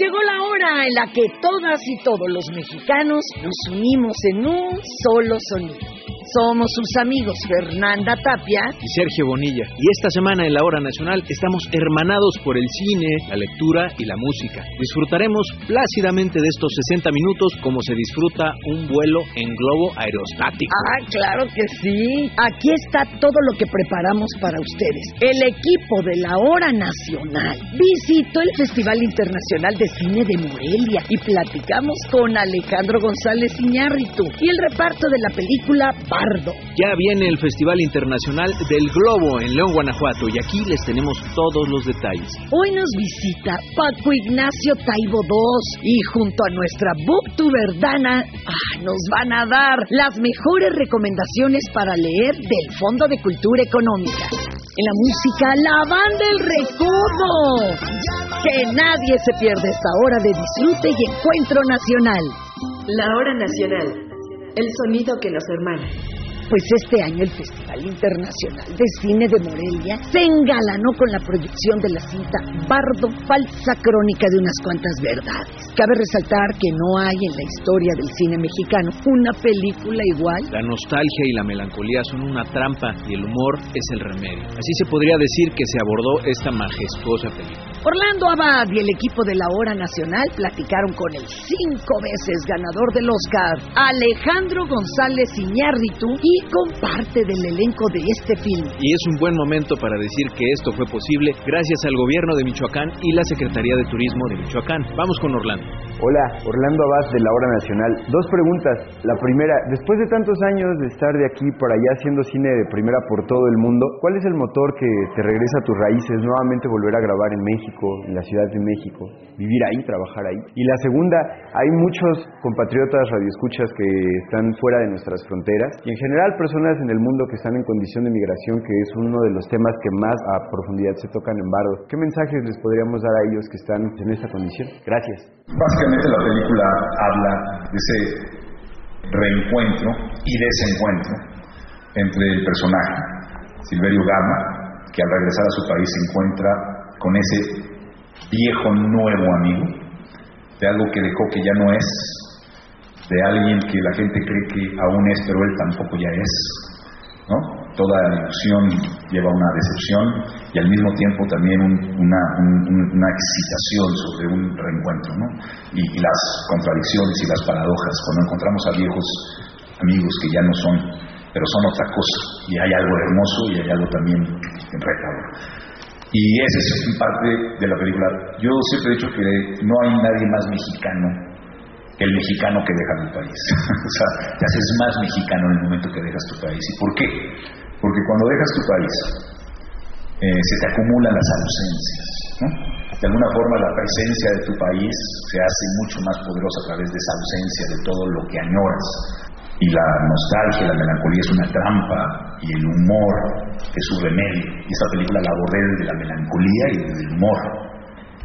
llegó la hora en la que todas y todos los mexicanos nos unimos en un solo sonido. Somos sus amigos Fernanda Tapia y Sergio Bonilla. Y esta semana en la Hora Nacional estamos hermanados por el cine, la lectura y la música. Disfrutaremos plácidamente de estos 60 minutos como se disfruta un vuelo en globo aerostático. Ah, claro que sí. Aquí está todo lo que preparamos para ustedes. El equipo de la Hora Nacional visitó el Festival Internacional de Cine de Morelia y platicamos con Alejandro González Iñárritu y el reparto de la película ya viene el Festival Internacional del Globo en León, Guanajuato, y aquí les tenemos todos los detalles. Hoy nos visita Paco Ignacio Taibo II y junto a nuestra booktuber Dana ah, nos van a dar las mejores recomendaciones para leer del Fondo de Cultura Económica. En la música, la banda El Recodo. Que nadie se pierda esta hora de disfrute y encuentro nacional. La hora nacional el sonido que nos hermana. Pues este año el Festival Internacional de Cine de Morelia se engalanó con la proyección de la cinta Bardo, falsa crónica de unas cuantas verdades. Cabe resaltar que no hay en la historia del cine mexicano una película igual. La nostalgia y la melancolía son una trampa y el humor es el remedio. Así se podría decir que se abordó esta majestuosa película. Orlando Abad y el equipo de la Hora Nacional platicaron con el cinco veces ganador del Oscar, Alejandro González Iñárritu, y con parte del elenco de este film. Y es un buen momento para decir que esto fue posible gracias al gobierno de Michoacán y la Secretaría de Turismo de Michoacán. Vamos con Orlando. Hola, Orlando Abad de la Hora Nacional. Dos preguntas. La primera, después de tantos años de estar de aquí por allá haciendo cine de primera por todo el mundo, ¿cuál es el motor que te regresa a tus raíces, nuevamente volver a grabar en México, en la Ciudad de México, vivir ahí, trabajar ahí? Y la segunda, hay muchos compatriotas radioescuchas que están fuera de nuestras fronteras y en general personas en el mundo que están en condición de migración, que es uno de los temas que más a profundidad se tocan en Bardo. ¿Qué mensajes les podríamos dar a ellos que están en esta condición? Gracias. Básicamente la película habla de ese reencuentro y desencuentro entre el personaje, Silverio Gama, que al regresar a su país se encuentra con ese viejo nuevo amigo, de algo que dejó que ya no es, de alguien que la gente cree que aún es, pero él tampoco ya es. ¿no? Toda ilusión lleva una decepción y al mismo tiempo también una, una, excitación sobre un reencuentro. ¿no? Y, las contradicciones y las paradojas, cuando encontramos a viejos amigos que ya no son, pero son otra cosa, y hay algo hermoso y hay algo también retador. Y esa es parte de la película. Yo siempre he dicho que no hay nadie más mexicano el mexicano que deja el país. o sea, te haces más mexicano en el momento que dejas tu país. ¿Y por qué? Porque cuando dejas tu país, eh, se te acumulan las ausencias. De alguna forma la presencia de tu país se hace mucho más poderosa a través de esa ausencia, de todo lo que añoras. Y la nostalgia, la melancolía es una trampa y el humor es su remedio. Y esta película la abordé desde la melancolía y desde el humor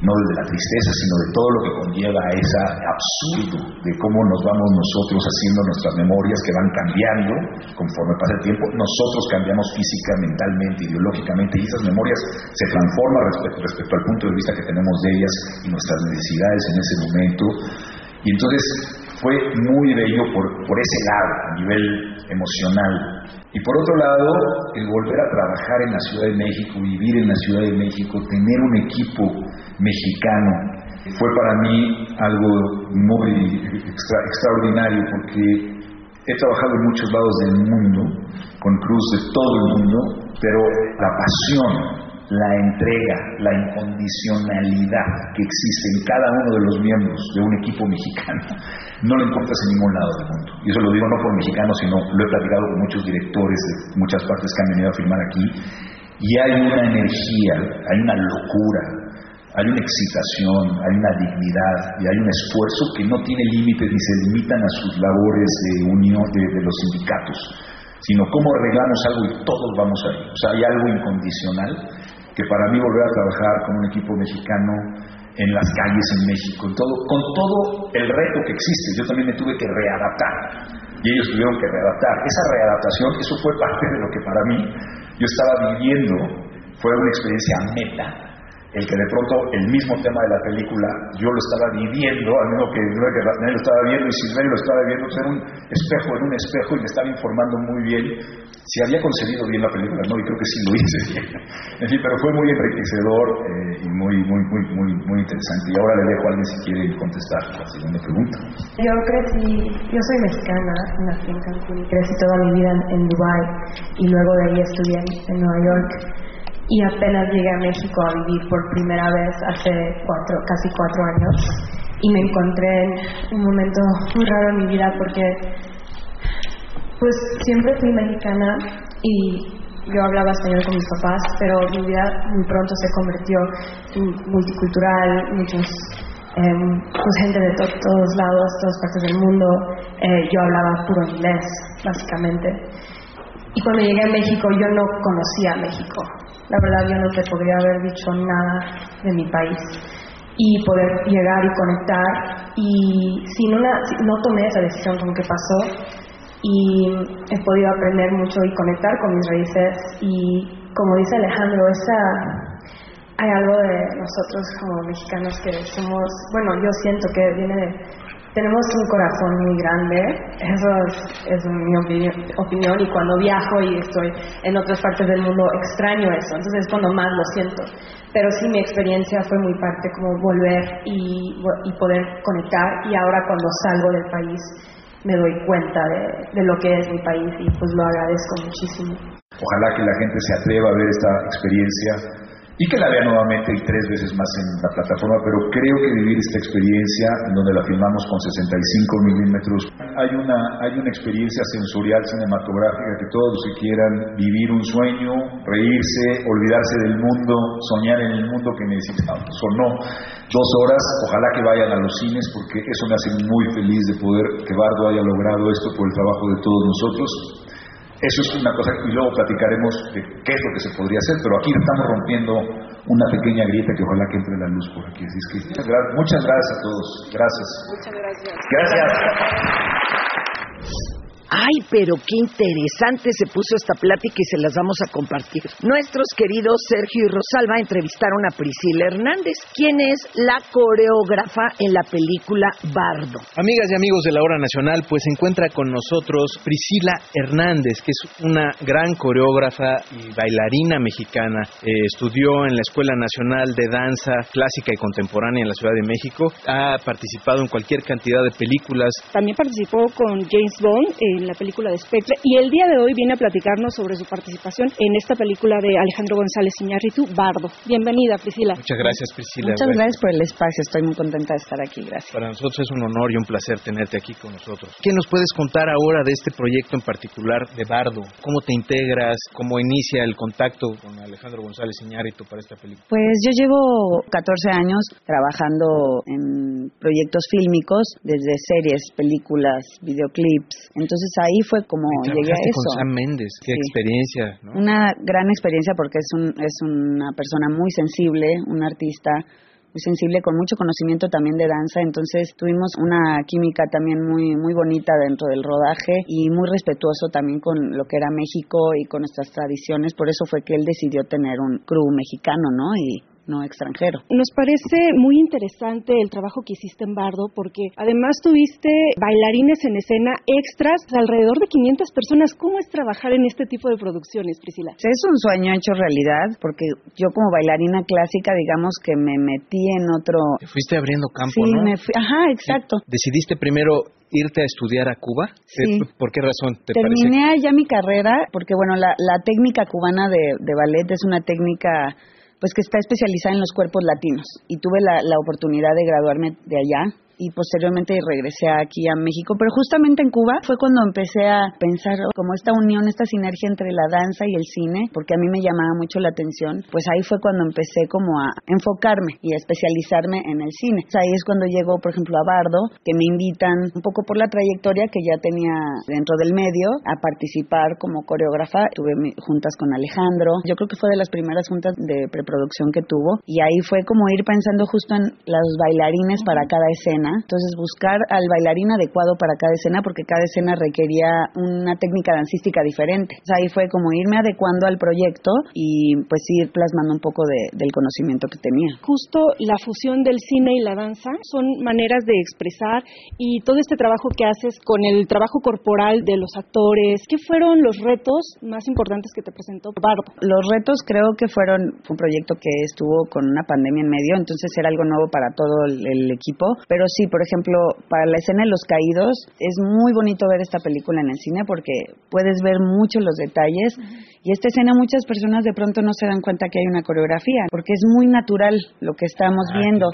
no desde la tristeza, sino de todo lo que conlleva a ese absurdo de cómo nos vamos nosotros haciendo nuestras memorias que van cambiando conforme pasa el tiempo. Nosotros cambiamos física, mentalmente, ideológicamente, y esas memorias se transforman respecto, respecto al punto de vista que tenemos de ellas y nuestras necesidades en ese momento. Y entonces fue muy bello por, por ese lado, a nivel emocional. Y por otro lado, el volver a trabajar en la Ciudad de México, vivir en la Ciudad de México, tener un equipo mexicano, fue para mí algo muy extraordinario porque he trabajado en muchos lados del mundo, con cruz de todo el mundo, pero la pasión la entrega, la incondicionalidad que existe en cada uno de los miembros de un equipo mexicano, no lo encuentras en ningún lado del mundo. Y eso lo digo no por mexicanos, sino lo he platicado con muchos directores de muchas partes que han venido a filmar aquí, y hay una energía, hay una locura, hay una excitación, hay una dignidad y hay un esfuerzo que no tiene límites ni se limitan a sus labores de unión de, de los sindicatos, sino cómo arreglamos algo y todos vamos ahí. O sea, hay algo incondicional que para mí volver a trabajar con un equipo mexicano en las calles en México, todo, con todo el reto que existe. Yo también me tuve que readaptar y ellos tuvieron que readaptar. Esa readaptación, eso fue parte de lo que para mí yo estaba viviendo, fue una experiencia meta el que de pronto el mismo tema de la película yo lo estaba viviendo, al mismo que Daniel lo estaba viendo y Silverio lo estaba viendo, pues era un espejo en un espejo y me estaba informando muy bien si había concebido bien la película, no, y creo que sí lo hice bien. En fin, pero fue muy enriquecedor eh, y muy, muy, muy, muy, muy interesante. Y ahora le dejo a alguien si quiere contestar la segunda pregunta. Yo crecí, yo soy mexicana, nací en Cancún y crecí toda mi vida en, Dubai y luego de ahí estudié en Nueva York y apenas llegué a México a vivir por primera vez hace casi cuatro años y me encontré en un momento muy raro en mi vida porque pues siempre fui mexicana y yo hablaba español con mis papás, pero mi vida muy pronto se convirtió multicultural, muchos, pues gente de todos lados, todas partes del mundo. Eh, yo hablaba puro inglés, básicamente. Y cuando llegué a México, yo no conocía México. La verdad, yo no te podría haber dicho nada de mi país. Y poder llegar y conectar. Y sin una, no tomé esa decisión con que pasó, y he podido aprender mucho y conectar con mis raíces y como dice Alejandro, esa, hay algo de nosotros como mexicanos que somos, bueno, yo siento que viene de, tenemos un corazón muy grande, eso es, mi opinión, y cuando viajo y estoy en otras partes del mundo extraño eso, entonces es cuando más lo siento. Pero sí mi experiencia fue muy parte como volver y, y poder conectar y ahora cuando salgo del país me doy cuenta de, lo que es mi país y pues lo agradezco muchísimo. Ojalá que la gente se atreva a ver esta experiencia y que la vea nuevamente y tres veces más en la plataforma, pero creo que vivir esta experiencia en donde la filmamos con 65 milímetros, hay una, hay una experiencia sensorial cinematográfica que todos los que quieran vivir un sueño, reírse, olvidarse del mundo, soñar en el mundo que necesitamos o no, dos horas, ojalá que vayan a los cines porque eso me hace muy feliz de poder que Bardo haya logrado esto por el trabajo de todos nosotros. Eso es una cosa, y luego platicaremos de qué es lo que se podría hacer, pero aquí estamos rompiendo una pequeña grieta que ojalá que entre la luz por aquí. Así es que muchas gracias a todos. Gracias. Muchas gracias. Gracias. Ay, pero qué interesante se puso esta plática y se las vamos a compartir. Nuestros queridos Sergio y Rosalba entrevistaron a Priscila Hernández, quien es la coreógrafa en la película Bardo. Amigas y amigos de la Hora Nacional, pues se encuentra con nosotros Priscila Hernández, que es una gran coreógrafa y bailarina mexicana. Eh, estudió en la Escuela Nacional de Danza Clásica y Contemporánea en la Ciudad de México. Ha participado en cualquier cantidad de películas. También participó con James Bond. Eh, en la película de Spectre y el día de hoy viene a platicarnos sobre su participación en esta película de Alejandro González Iñárritu, Bardo. Bienvenida, Priscila. Muchas gracias, Priscila. Muchas gracias por el espacio, estoy muy contenta de estar aquí, gracias. Para nosotros es un honor y un placer tenerte aquí con nosotros. ¿Qué nos puedes contar ahora de este proyecto en particular de Bardo? ¿Cómo te integras? ¿Cómo inicia el contacto con Alejandro González Iñárritu para esta película? Pues yo llevo 14 años trabajando en proyectos fílmicos, desde series, películas, videoclips. Entonces ahí fue como llegué a eso. con Sam Méndez, qué experiencia. Una gran experiencia porque es, un, es una persona muy sensible, un artista muy sensible, con mucho conocimiento también de danza, entonces tuvimos una química también muy muy bonita dentro del rodaje y muy respetuoso también con lo que era México y con nuestras tradiciones, por eso fue que él decidió tener un crew mexicano, ¿no? Y no extranjero. Nos parece muy interesante el trabajo que hiciste en Bardo porque además tuviste bailarines en escena extras, alrededor de 500 personas. ¿Cómo es trabajar en este tipo de producciones, Priscila? Es un sueño hecho realidad porque yo como bailarina clásica, digamos que me metí en otro... Te fuiste abriendo campo, sí, ¿no? Me fui... Ajá, exacto. ¿Decidiste primero irte a estudiar a Cuba? Sí. ¿Por qué razón te Terminé allá mi carrera porque, bueno, la, la técnica cubana de, de ballet es una técnica pues que está especializada en los cuerpos latinos. Y tuve la, la oportunidad de graduarme de allá y posteriormente regresé aquí a México. Pero justamente en Cuba fue cuando empecé a pensar como esta unión, esta sinergia entre la danza y el cine, porque a mí me llamaba mucho la atención. Pues ahí fue cuando empecé como a enfocarme y a especializarme en el cine. ahí es cuando llego, por ejemplo, a Bardo, que me invitan un poco por la trayectoria que ya tenía dentro del medio a participar como coreógrafa. Tuve juntas con Alejandro. Yo creo que fue de las primeras juntas de preproducción que tuvo. Y ahí fue como ir pensando justo en los bailarines para cada escena escena. Entonces buscar al bailarín adecuado para cada escena porque cada escena requería una técnica dancística diferente. ahí fue como irme adecuando al proyecto y pues ir plasmando un poco del conocimiento que tenía. Justo la fusión del cine y la danza son maneras de expresar y todo este trabajo que haces con el trabajo corporal de los actores. ¿Qué fueron los retos más importantes que te presentó Bardo? Los retos creo que fueron un proyecto que estuvo con una pandemia en medio, entonces era algo nuevo para todo el, el equipo. Pero sí, por ejemplo, para la escena de los caídos es muy bonito ver esta película en el cine porque puedes ver mucho los detalles y esta escena muchas personas de pronto no se dan cuenta que hay una coreografía, porque es muy natural lo que estamos ah, viendo.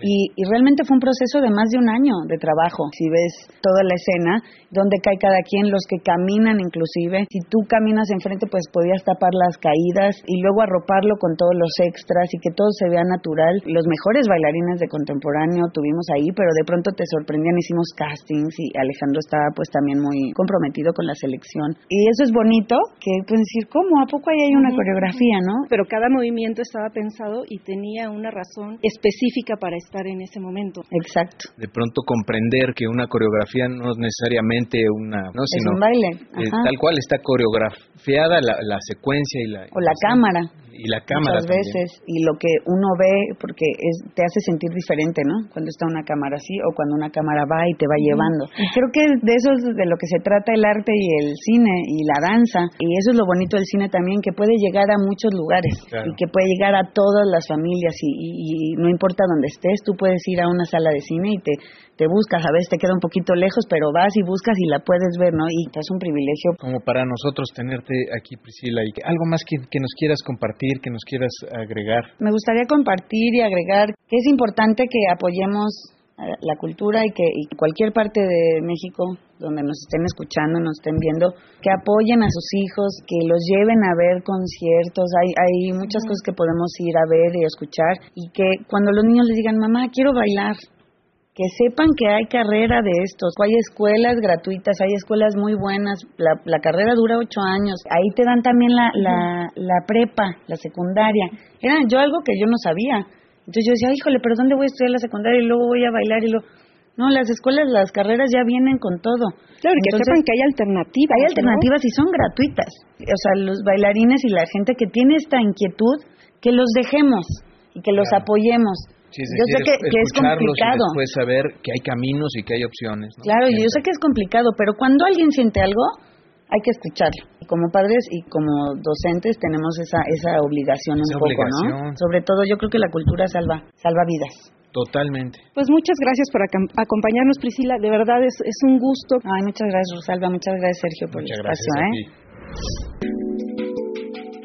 Y, y, realmente fue un proceso de más de un año de trabajo. Si ves toda la escena, donde cae cada quien, los que caminan inclusive, si tú caminas enfrente, pues podías tapar las caídas y luego arroparlo con todos los extras y que todo se vea natural. Los mejores bailarines de contemporáneo tuvimos ahí, pero de pronto te sorprendían, hicimos castings y Alejandro estaba pues también muy comprometido con la selección. Y eso es bonito, que pueden decir, ¿cómo? ¿A poco ahí hay una coreografía, no? Pero cada movimiento estaba pensado y tenía una razón específica para estar en ese mommomento. Exacto. De pronto comprender que una coreografía no es necesariamente una... No, es un baile. Eh, tal cual está coreografiada la, la secuencia y la... O la cámara y la cámara muchas veces y lo que uno ve porque es, te hace sentir diferente no cuando está una cámara así o cuando una cámara va y te va llevando y creo que de eso es de lo que se trata el arte y el cine y la danza y eso es lo bonito del cine también que puede llegar a muchos lugares y que puede llegar a todas las familias y, y, no importa dónde estés tú puedes ir a una sala de cine y te te buscas, a veces te queda un poquito lejos, pero vas y buscas y la puedes ver, ¿no? Y es un privilegio. Como para nosotros tenerte aquí, Priscila, y algo más que, que nos quieras compartir, que nos quieras agregar. Me gustaría compartir y agregar que es importante que apoyemos la cultura y que y cualquier parte de México donde nos estén escuchando, nos estén viendo, que apoyen a sus hijos, que los lleven a ver conciertos. Hay, hay muchas cosas que podemos ir a ver y escuchar. Y que cuando los niños les digan, mamá, quiero bailar, que sepan que hay carrera de estos, hay escuelas gratuitas, hay escuelas muy buenas, la, la carrera dura ocho años, ahí te dan también la, la, la prepa, la secundaria, era yo algo que yo no sabía, entonces yo decía, híjole, pero ¿dónde voy a estudiar la secundaria y luego voy a bailar y luego... No, las escuelas, las carreras ya vienen con todo. Claro, que sepan que hay alternativas. Hay alternativas y son gratuitas. O sea, los bailarines y la gente que tiene esta inquietud, que los dejemos y que los apoyemos yo sé que, es complicado. Y después saber que hay caminos y que hay opciones. Claro, yo sé que es complicado, pero cuando alguien siente algo, hay que escucharlo. Como padres y como docentes tenemos esa esa obligación un poco, ¿no? Sobre todo yo creo que la cultura salva salva vidas. Totalmente. Pues muchas gracias por acompañarnos, Priscila. De verdad es, es un gusto. Ay, muchas gracias, Rosalba. Muchas gracias, Sergio, por el espacio. ¿eh?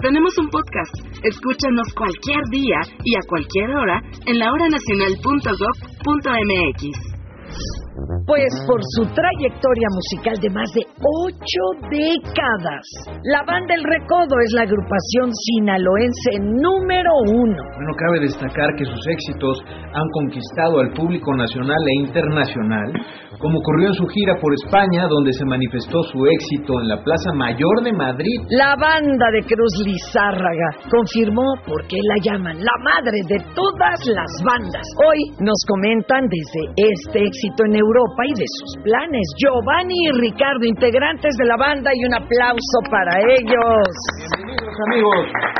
Tenemos un podcast. Escúchanos cualquier día y a cualquier hora en lahoranacional.gov.mx. Pues por su trayectoria musical de más de ocho décadas, la banda El Recodo es la agrupación sinaloense número uno. Bueno, cabe destacar que sus éxitos han conquistado al público nacional e internacional, como ocurrió en su gira por España, donde se manifestó su éxito en la Plaza Mayor de Madrid. La banda de Cruz Lizárraga confirmó por qué la llaman la madre de todas las bandas. Hoy nos comentan desde este éxito en Europa y de sus planes. Giovanni y Ricardo, integrantes de la banda, y un aplauso para ellos. Bienvenidos, amigos.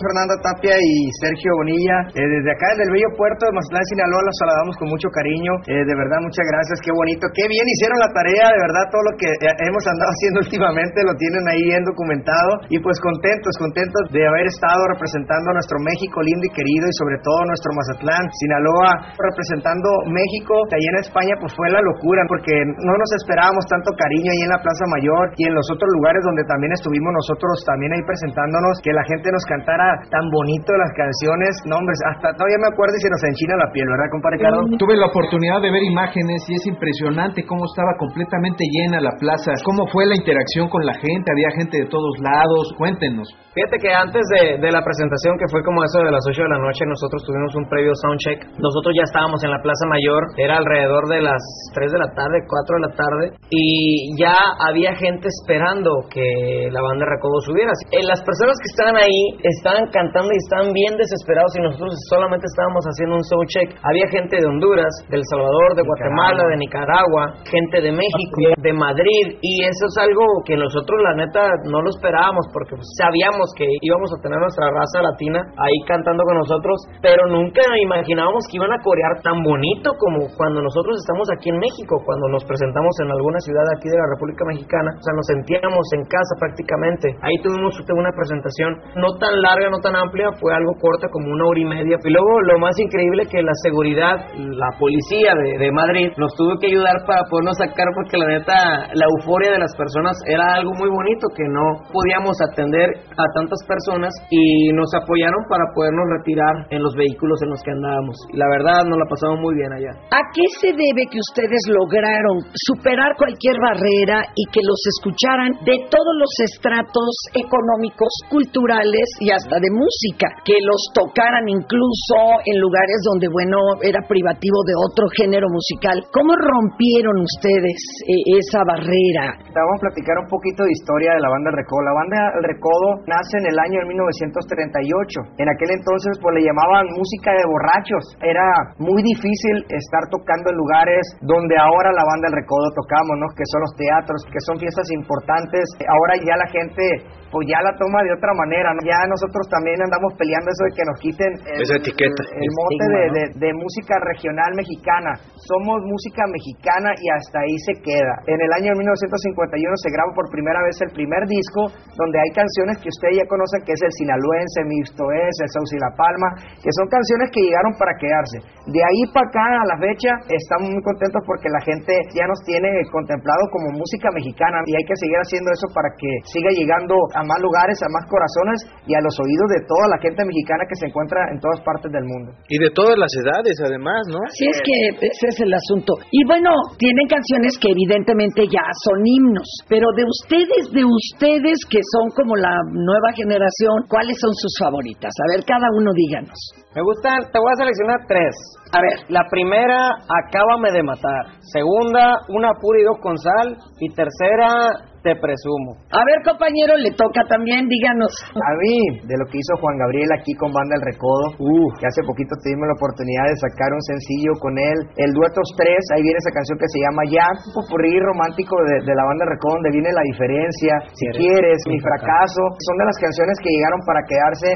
Fernando Tapia y Sergio Bonilla. Eh, desde acá, desde el bello puerto de Mazatlán, Sinaloa, los saludamos con mucho cariño. Eh, de verdad, muchas gracias. Qué bonito, qué bien hicieron la tarea. De verdad, todo lo que eh, hemos andado haciendo últimamente lo tienen ahí bien documentado. Y pues contentos, contentos de haber estado representando a nuestro México lindo y querido y sobre todo nuestro Mazatlán, Sinaloa, representando México. Allí en España, pues fue la locura porque no nos esperábamos tanto cariño ahí en la Plaza Mayor y en los otros lugares donde también estuvimos nosotros también ahí presentándonos, que la gente nos cantara tan bonito las canciones. No, hombre, hasta todavía me acuerdo y se nos enchina la piel, ¿verdad, compadre Ricardo? Tuve la oportunidad de ver imágenes y es impresionante cómo estaba completamente llena la plaza. ¿Cómo fue la interacción con la gente? Había gente de todos lados. Cuéntenos. Fíjate que antes de, de, la presentación, que fue como eso de las 8 de la noche, nosotros tuvimos un previo soundcheck. Nosotros ya estábamos en la Plaza Mayor, era alrededor de las 3 de la tarde, 4 de la tarde, y ya había gente esperando que la banda Recodo subiera. Eh, las personas que estaban ahí estaban cantando y estaban bien desesperados y nosotros solamente estábamos haciendo un soundcheck. Había gente de Honduras, de El Salvador, de Guatemala, de Nicaragua, gente de México, de Madrid, y eso es algo que nosotros la neta no lo esperábamos porque sabíamos que íbamos a tener nuestra raza latina ahí cantando con nosotros, pero nunca imaginábamos que iban a corear tan bonito como cuando nosotros estamos aquí en México, cuando nos presentamos en alguna ciudad aquí de la República Mexicana, o sea, nos sentíamos en casa prácticamente. Ahí tuvimos una presentación no tan larga, no tan amplia, fue algo corta, como una hora y media. Y luego lo más increíble que la seguridad, la policía de, de Madrid nos tuvo que ayudar para podernos sacar porque la neta, la euforia de las personas era algo muy bonito que no podíamos atender a tantas personas y nos apoyaron para podernos retirar en los vehículos en los que andábamos. Y la verdad nos la pasamos muy bien allá. ¿A qué se debe que ustedes lograron superar cualquier barrera y que los escucharan de todos los estratos económicos, culturales y hasta de música? Que los tocaran incluso en lugares donde, bueno, era privativo de otro género musical. ¿Cómo rompieron ustedes eh, esa barrera? Vamos a platicar un poquito de historia de la banda El Recodo. La banda El Recodo nace en el año de 1938. En aquel entonces pues le llamaban música de borrachos. Era muy difícil estar tocando en lugares donde ahora la banda El Recodo tocamos, ¿no? Que son los teatros, que son fiestas importantes. Ahora ya la gente pues ya la toma de otra manera. ¿no? Ya nosotros también andamos peleando eso de que nos quiten el, esa etiqueta, el, mote de, de, de, música regional mexicana. Somos música mexicana y hasta ahí se queda. En el año 1951 se graba por primera vez el primer disco donde hay canciones que ustedes ya conocen que es el sinaloense, Mixto es, el Sauce y la Palma, que son canciones que llegaron para quedarse. De ahí para acá a la fecha estamos muy contentos porque la gente ya nos tiene contemplado como música mexicana y hay que seguir haciendo eso para que siga llegando a más lugares, a más corazones y a los oídos de toda la gente mexicana que se encuentra en todas partes del mundo. Y de todas las edades, además, ¿no? Sí, es que ese es el asunto. Y bueno, tienen canciones que evidentemente ya son himnos, pero de ustedes, de ustedes que son como la nueva generación, ¿cuáles son sus favoritas? A ver, cada uno díganos. Me gustan, te voy a seleccionar tres. A ver, la primera, Acábame de matar. Segunda, Una pura y dos con sal. Y tercera, Te presumo. A ver, compañero, le toca también, díganos. A mí, de lo que hizo Juan Gabriel aquí con Banda El Recodo, uh, que hace poquito tuvimos la oportunidad de sacar un sencillo con él. El Duetos 3, ahí viene esa canción que se llama Ya, un popurrí romántico de, de la Banda El Recodo, donde viene la diferencia. Si quieres, mi fracaso. Son de las canciones que llegaron para quedarse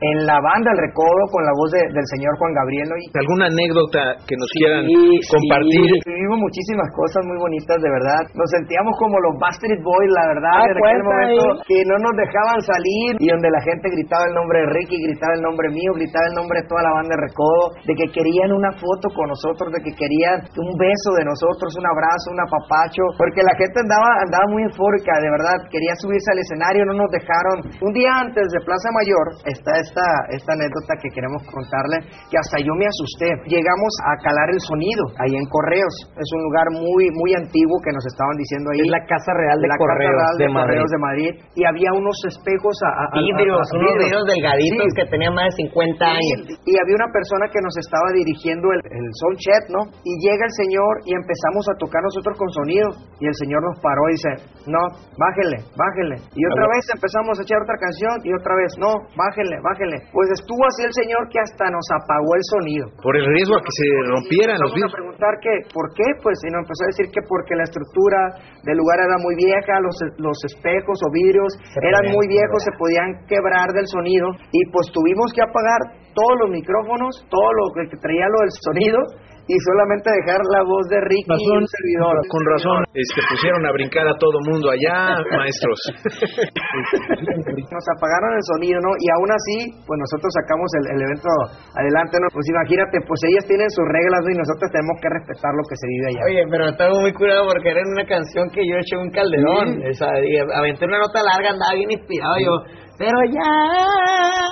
en la banda El Recodo con la voz de, del señor Juan Gabriel. ¿no? Y, ¿Alguna anécdota que nos quieran sí, compartir? Sí, vivimos muchísimas cosas muy bonitas, de verdad. Nos sentíamos como los Bastard Boys, la verdad, ah, en aquel momento que no nos dejaban salir y donde la gente gritaba el nombre de Ricky, gritaba el nombre mío, gritaba el nombre de toda la banda de Recodo, de que querían una foto con nosotros, de que querían un beso de nosotros, un abrazo, un apapacho, porque la gente andaba, andaba muy eufórica, de verdad, quería subirse al escenario, no nos dejaron. Un día antes de Plaza Mayor está esta, esta anécdota que queremos contarle, que hasta yo me asusté. Llegamos a calar el sonido ahí en Correos. Es un lugar muy muy antiguo que nos estaban diciendo ahí. Es la Casa Real de, la Correos, Casa Real de, de Madrid. Correos de Madrid. Y había unos espejos a, a, vidrios, a, a unos vidrios delgaditos Sí. que tenían más de 50 años. Y había una persona que nos estaba dirigiendo el, el sound check, ¿no? Y llega el señor y empezamos a tocar nosotros con sonido. Y el señor nos paró y dice, no, bájele, bájele. Y otra vez empezamos a echar otra canción y otra vez, no, bájele, bájele. Pues estuvo así el señor que hasta nos apagó el sonido. Por el riesgo a que se rompieran los a vidrios. preguntar que, ¿por qué? Pues y nos empezó a decir que porque la estructura del lugar era muy vieja, los, los espejos o vidrios eran muy viejos, se podían quebrar del sonido y pues tuvimos que apagar todos los micrófonos, todo lo que que traía lo del sonido y solamente dejar la voz de Ricky y un servidor. Con razón, este, pusieron a brincar a todo mundo allá, maestros. Nos apagaron el sonido, ¿no? Y aún así, pues nosotros sacamos el, el evento adelante, ¿no? Pues imagínate, pues ellas tienen sus reglas, ¿no? Y nosotros tenemos que respetar lo que se vive allá. Oye, pero estaba muy curado porque era una canción que yo eché un calderón. Y aventé una nota larga, andaba bien inspirado. Yo pero ya,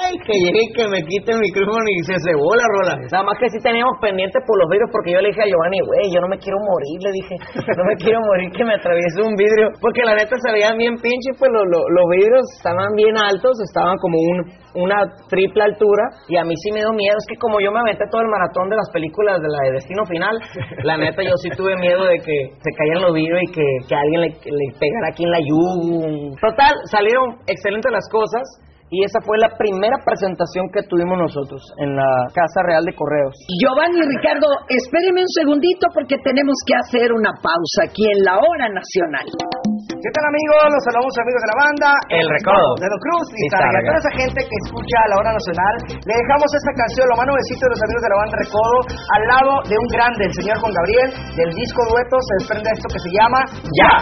ay, que llegue y que me quite el micrófono y se cebó la rola. Nada más que sí teníamos pendiente por los vidrios porque yo le dije a Giovanni, güey, yo no me quiero morir, le dije, no me quiero morir que me atraviese un vidrio, porque la neta se veían bien pinche, pues lo- lo- los vidrios estaban bien altos, estaban como un, una triple altura y a mí sí me dio miedo, es que como yo me aventé todo el maratón de las películas de la de Destino Final, la neta yo sí tuve miedo de que se cayeran los vidrios y que, que alguien le, pegara aquí en la yugu. Total, salieron excelentes las cosas. Y esa fue la primera presentación que tuvimos nosotros en la Casa Real de Correos. Giovanni Ricardo, espérenme un segundito porque tenemos que hacer una pausa aquí en la hora nacional. ¿Qué tal amigos? Los saludamos amigos de la banda. El Recodo. De Don Cruz y Y Targa. Toda esa gente que escucha la hora nacional, le dejamos esta canción, lo más nuevecito de los amigos de la banda Recodo, al lado de un grande, el señor Juan Gabriel, del disco dueto, se desprende esto que se llama. Ya,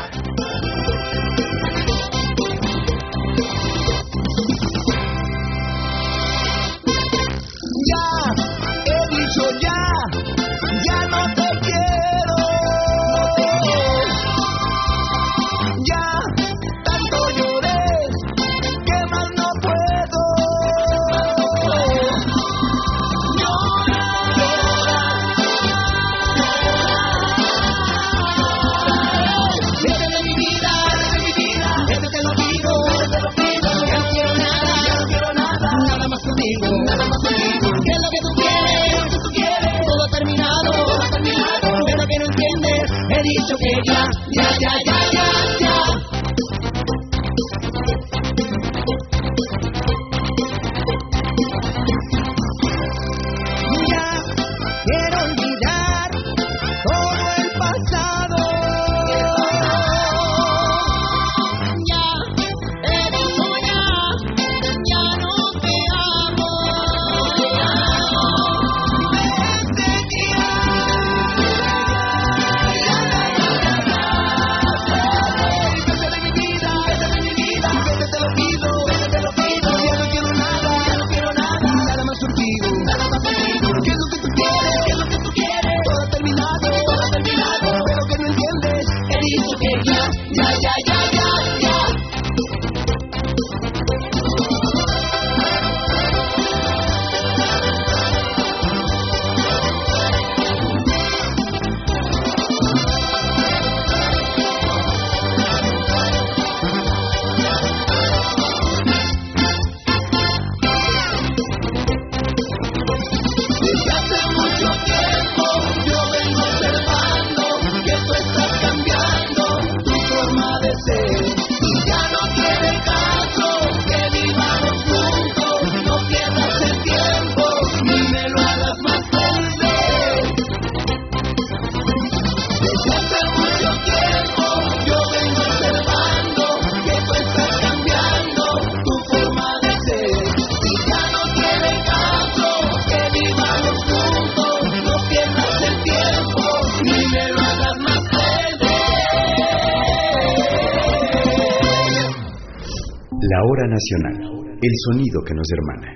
nacional, el sonido que nos hermana.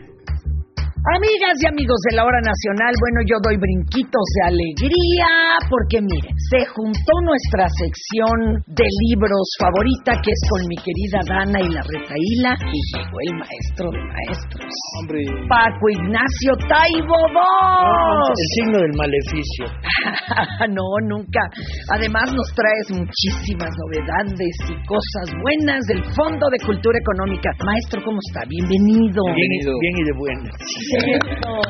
Amigas y amigos de la hora nacional, bueno, yo doy brinquitos de alegría porque miren, se juntó nuestra sección de libros favorita que es con mi querida Dana y la retaíla y llegó el maestro de maestros. Hombre. Paco Ignacio Taibo II. el signo del maleficio. no, nunca. Además nos traes muchísimas novedades y cosas buenas del Fondo de Cultura Económica. Maestro, ¿cómo está? Bienvenido. Bien, y- bien y de buena. Cierto.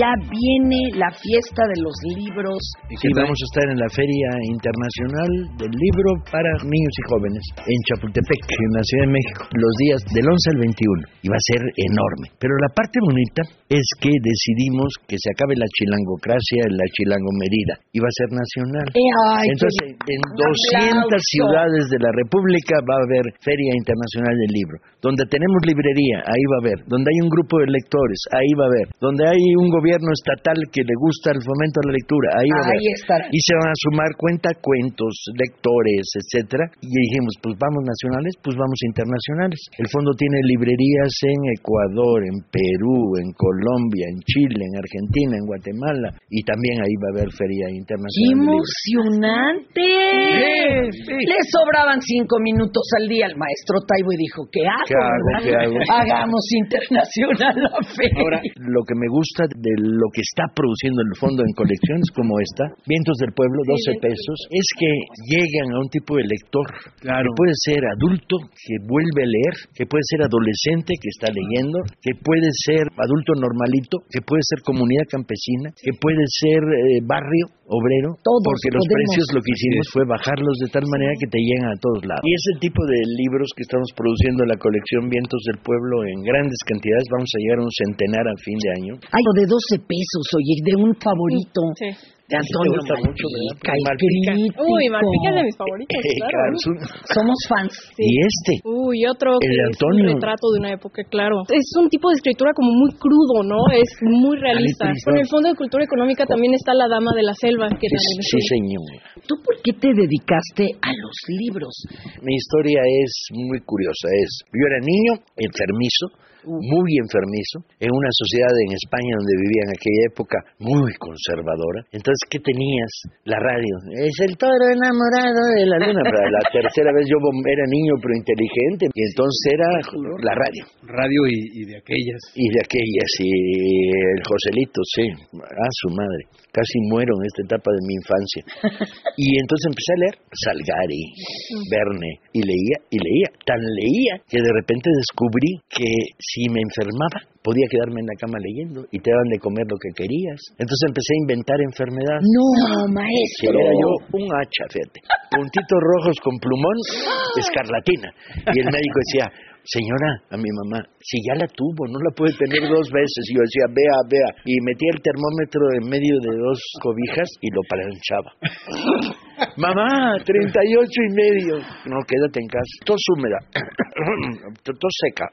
Ya viene la fiesta de los libros. Sí, vamos a estar en la Feria Internacional del Libro para Niños y Jóvenes en Chapultepec, en la Ciudad de México, los días del 11 al 21. Y va a ser enorme. Pero la parte bonita es que decidimos que se acabe la chilangocracia, la chilangomerida, y va a ser nacional. Eh, ay, Entonces, en un 200 aplauso. ciudades de la República va a haber Feria Internacional del Libro. Donde tenemos librería, ahí va a haber. Donde hay un grupo de lectores, ahí va a haber. Donde hay un gobierno estatal que le gusta el fomento a la lectura, ahí va a haber. Ahí. Y se van a sumar formar cuentacuentos, lectores, etcétera. Y dijimos, pues vamos nacionales, pues vamos internacionales. El fondo tiene librerías en Ecuador, en Perú, en Colombia, en Chile, en Argentina, en Guatemala. Y también ahí va a haber feria ¡Qué internacional. emocionante! Sí, sí. Le sobraban cinco minutos al día al maestro Taibo y dijo, ¿qué hago? ¿Qué hago? ¿Qué hago? Hagamos internacional la feria. Ahora, lo que me gusta de lo que está produciendo el fondo en colecciones como esta, Vientos del Pueblo, 12 pesos, es que llegan a un tipo de lector. Que puede ser adulto, que vuelve a leer, que puede ser adolescente, que está leyendo, que puede ser adulto normalito, que puede ser comunidad campesina, que puede ser eh, barrio obrero, Todos porque los podemos. precios lo que hicimos fue bajarlos de tal manera que te llegan a todos lados. Y ese tipo de libros que estamos produciendo en la colección Vientos del Pueblo en grandes cantidades, vamos a llegar a un centenar a fin de año. Ay, o de 12 pesos, oye, de un favorito. De Antonio ¿verdad? Malpica, el Malpica. crítico. Uy, Malpica es de mis favoritos, claro. Claro, Somos fans. Y este, Uy, otro El que de es Antonio. un retrato de una época, claro. Es un tipo de escritura como muy crudo, ¿no? Es muy realista. Con el Fondo de Cultura Económica también está La Dama de la Selva, que sí, también es sí, señor. ¿Tú por qué te dedicaste a los libros? Mi historia es muy curiosa. Es, yo era niño, enfermizo, muy enfermizo, en una sociedad en España donde vivía en aquella época muy conservadora. Entonces, ¿qué tenías? La radio. Es el toro enamorado de la luna. La tercera vez yo era niño pero inteligente y entonces era la radio. Radio y, y de aquellas. Y de aquellas, y el Joselito, sí, a su madre. Casi muero en esta etapa de mi infancia. Y entonces empecé a leer Salgari, Verne, y leía, y leía. Tan leía que de repente descubrí que si me enfermaba, podía quedarme en la cama leyendo y te daban de comer lo que querías. Entonces empecé a inventar enfermedades. No, Que maestro. era yo un hacha, fíjate. Puntitos rojos con plumón, escarlatina. Y el médico decía, señora, a mi mamá, si ya la tuvo, no la puede tener dos veces. Y yo decía, vea, vea. Y metía el termómetro en medio de dos cobijas y lo planchaba. Mamá, 38 y medio. No, quédate en casa. Tos húmeda. Tos seca.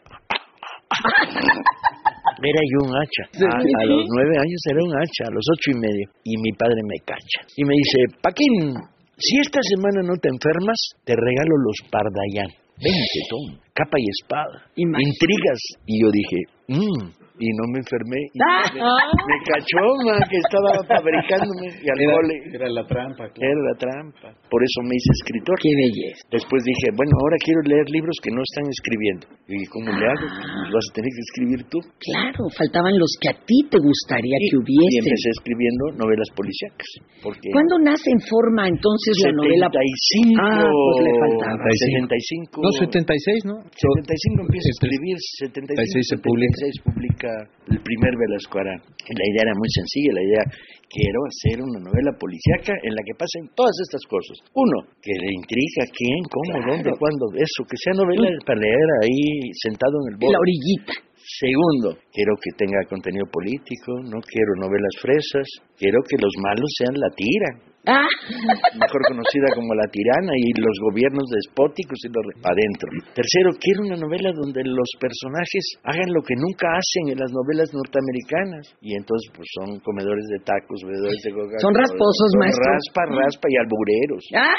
Era yo un hacha. A, a los nueve años era un hacha, a los ocho y medio. Y mi padre me cacha. Y me dice, Paquín, si esta semana no te enfermas, te regalo los Pardayán. Vente, Tom, capa y espada. Intrigas. Y yo dije, mmm. Y no me enfermé. Y Ah. me, me cachó, man, que estaba fabricándome. Y al Era, cole. era la trampa, claro. Era la trampa. Por eso me hice escritor. Qué belleza. Después dije, bueno, ahora quiero leer libros que no están escribiendo. Y ¿cómo le hago? Pues vas a tener que escribir tú. Claro, faltaban los que a ti te gustaría que Y hubiesen. empecé escribiendo novelas policíacas. Porque ¿Cuándo nace en forma entonces la novela? 75. Ah, pues le faltaba. 75. No, 76, ¿no? 75 empieza a escribir, 75 76 se publica. 76 publica el primer Velasco Arán. La idea era muy sencilla, la idea, quiero hacer una novela policíaca en la que pasen todas estas cosas. Uno, que le intriga quién, cómo, dónde, cuándo, eso, que sea novela para leer ahí sentado en el borde. La orillita. Segundo, quiero que tenga contenido político, no quiero novelas fresas, quiero que los malos sean la tira, Ah, mejor conocida como La Tirana y los gobiernos despóticos y los adentro. Tercero, quiero una novela donde los personajes hagan lo que nunca hacen en las novelas norteamericanas y entonces pues son comedores de tacos, bebedores de coca Son rasposos, son maestro. Raspa, raspa y albureros. ah.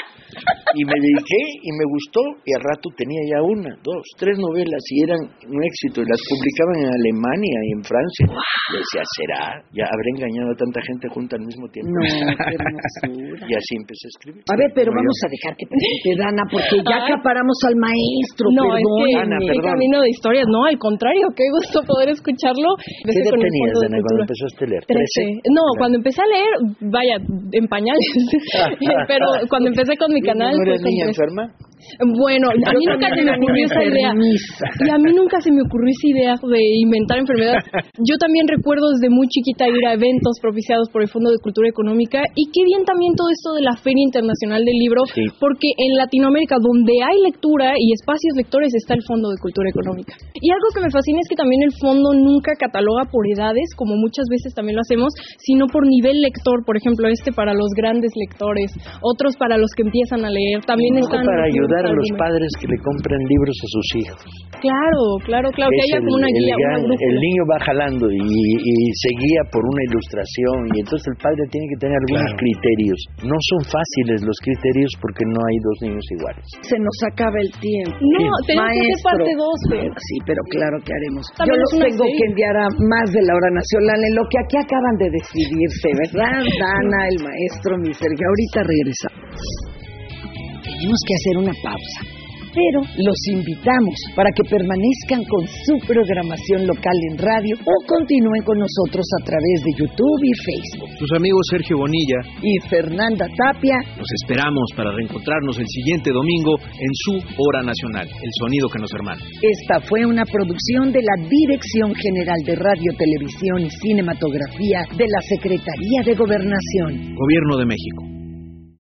Y me dediqué y me gustó y al rato tenía ya una, dos, tres novelas y eran un éxito y las publicaban en Alemania y en Francia. Decía, ¿será? Ya habré engañado a tanta gente junta al mismo tiempo. No, qué Y así empecé a escribir. A ver, pero vamos yo. a dejar que presente Dana, porque ya acaparamos al maestro. No, es que camino de historias, no, al contrario, qué gusto poder escucharlo. ¿Qué edad tenías, Dana, cuando empezaste a leer? Trece. ¿Trece? No, Claro. cuando empecé a leer, vaya, en pañales. Pero cuando empecé con mi canal. ¿No con niña enferma? Bueno, a mí nunca se me ocurrió esa idea. Y a mí nunca se me ocurrió esa idea de inventar enfermedades. Yo también recuerdo desde muy chiquita ir a eventos propiciados por el Fondo de Cultura Económica y qué bien también todo esto de la Feria Internacional del Libro, Sí. porque en Latinoamérica donde hay lectura y espacios lectores está el Fondo de Cultura Económica. Y algo que me fascina es que también el fondo nunca cataloga por edades, como muchas veces también lo hacemos, sino por nivel lector. Por ejemplo, este para los grandes lectores, otros para los que empiezan a leer. También están para ayudar ayudar a los padres que le compren libros a sus hijos. Claro, claro, claro, que Es haya el, como una el guía, gran- una el niño va jalando y, y se guía por una ilustración y entonces el padre tiene que tener algunos Claro. criterios. No son fáciles los criterios porque no hay dos niños iguales. Se nos acaba el tiempo. No, tenemos que hacer Maestro. parte dos, Fer. Sí, pero claro que haremos. Yo También los es una tengo serie. que enviar a más de la hora nacional en lo que aquí acaban de decidirse, ¿verdad? Dana, el maestro, mi Sergio. Ahorita regresamos. Tenemos que hacer una pausa. Pero los invitamos para que permanezcan con su programación local en radio o continúen con nosotros a través de YouTube y Facebook. Sus amigos Sergio Bonilla Y Fernanda Tapia los esperamos para reencontrarnos el siguiente domingo en su Hora Nacional, el sonido que nos hermana. Esta fue una producción de la Dirección General de Radio, Televisión y Cinematografía de la Secretaría de Gobernación. Gobierno de México.